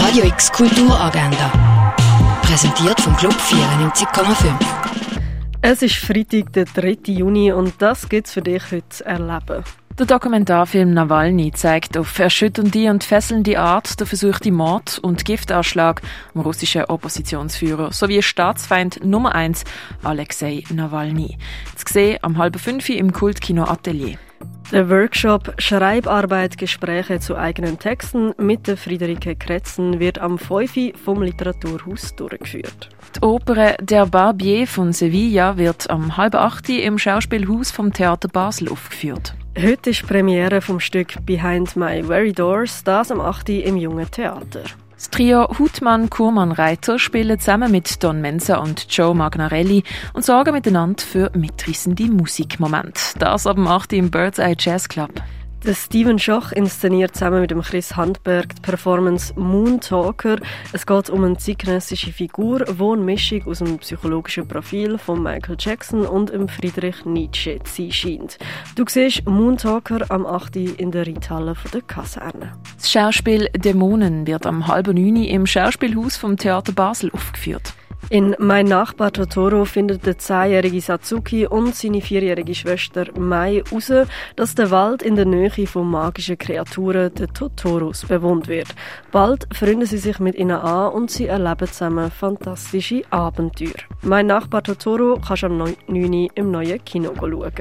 Radio X Kulturagenda. Präsentiert vom Club 94,5. Es ist Freitag, der 3. Juni und das gibt's für dich heute zu erleben. Der Dokumentarfilm Nawalny zeigt auf erschütternde und fesselnde Art der versuchte Mord und Giftanschlag am russischen Oppositionsführer sowie Staatsfeind Nummer 1 Alexei Nawalny. Zu sehen am halben fünf im Kultkino Atelier. Der Workshop Schreibarbeit Gespräche zu eigenen Texten mit der Friederike Kretzen wird am 5. vom Literaturhaus durchgeführt. Die Oper Der Barbier von Sevilla wird am halb 8. im Schauspielhaus vom Theater Basel aufgeführt. Heute ist die Premiere vom Stück Behind My Very Doors, das am 8. im Jungen Theater. Das Trio Hutmann, Kurmann, Reiter spielen zusammen mit Don Mensa und Joe Magnarelli und sorgen miteinander für mitrissende Musikmomente. Das dem 8. im Bird's Eye Jazz Club. Der Steven Schoch inszeniert zusammen mit dem Chris Handberg die Performance Moon Talker. Es geht um eine zeitgenössische Figur, die eine Mischung aus dem psychologischen Profil von Michael Jackson und dem Friedrich Nietzsche zu scheint. Du siehst Moon Talker am 8. in der Reithalle der Kaserne. Das Schauspiel Dämonen wird am halben 9. im Schauspielhaus vom Theater Basel aufgeführt. In Mein Nachbar Totoro findet der zehnjährige Satsuki und seine vierjährige Schwester Mai heraus, dass der Wald in der Nähe von magischen Kreaturen, den Totoros, bewohnt wird. Bald freunden sie sich mit ihnen an und sie erleben zusammen fantastische Abenteuer. Mein Nachbar Totoro kannst du am 9. im neuen Kino schauen.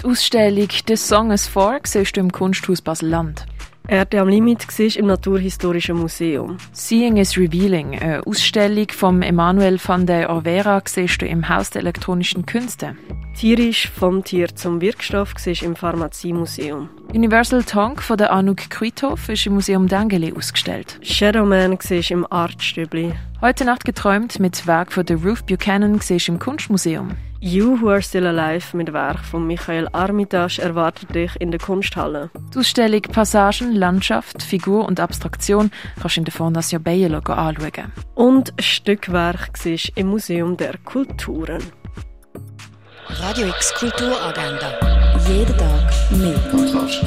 Die Ausstellung «The Song is For» siehst du im Kunsthaus Basel-Land. Erde am Limit war im Naturhistorischen Museum. Seeing is Revealing, eine Ausstellung von Emanuel van der Orvera, siehst du im Haus der elektronischen Künste. Tierisch vom Tier zum Wirkstoff siehst im Pharmaziemuseum. Universal Tonk von der Anouk Kruithof ist im Museum Dengeli ausgestellt. Shadowman siehst im Artstübli. Heute Nacht geträumt mit Werk von der Ruth Buchanan siehst im Kunstmuseum. You Who Are Still Alive mit Werk von Michael Armitage erwartet dich in der Kunsthalle. Die Ausstellung Passagen, Landschaft, Figur und Abstraktion kannst du in der Fondation Bayerlo anschauen. Und Stückwerk siehst im Museum der Kulturen. Radio X Kulturagenda. Jeden Tag mehr. Kontrast.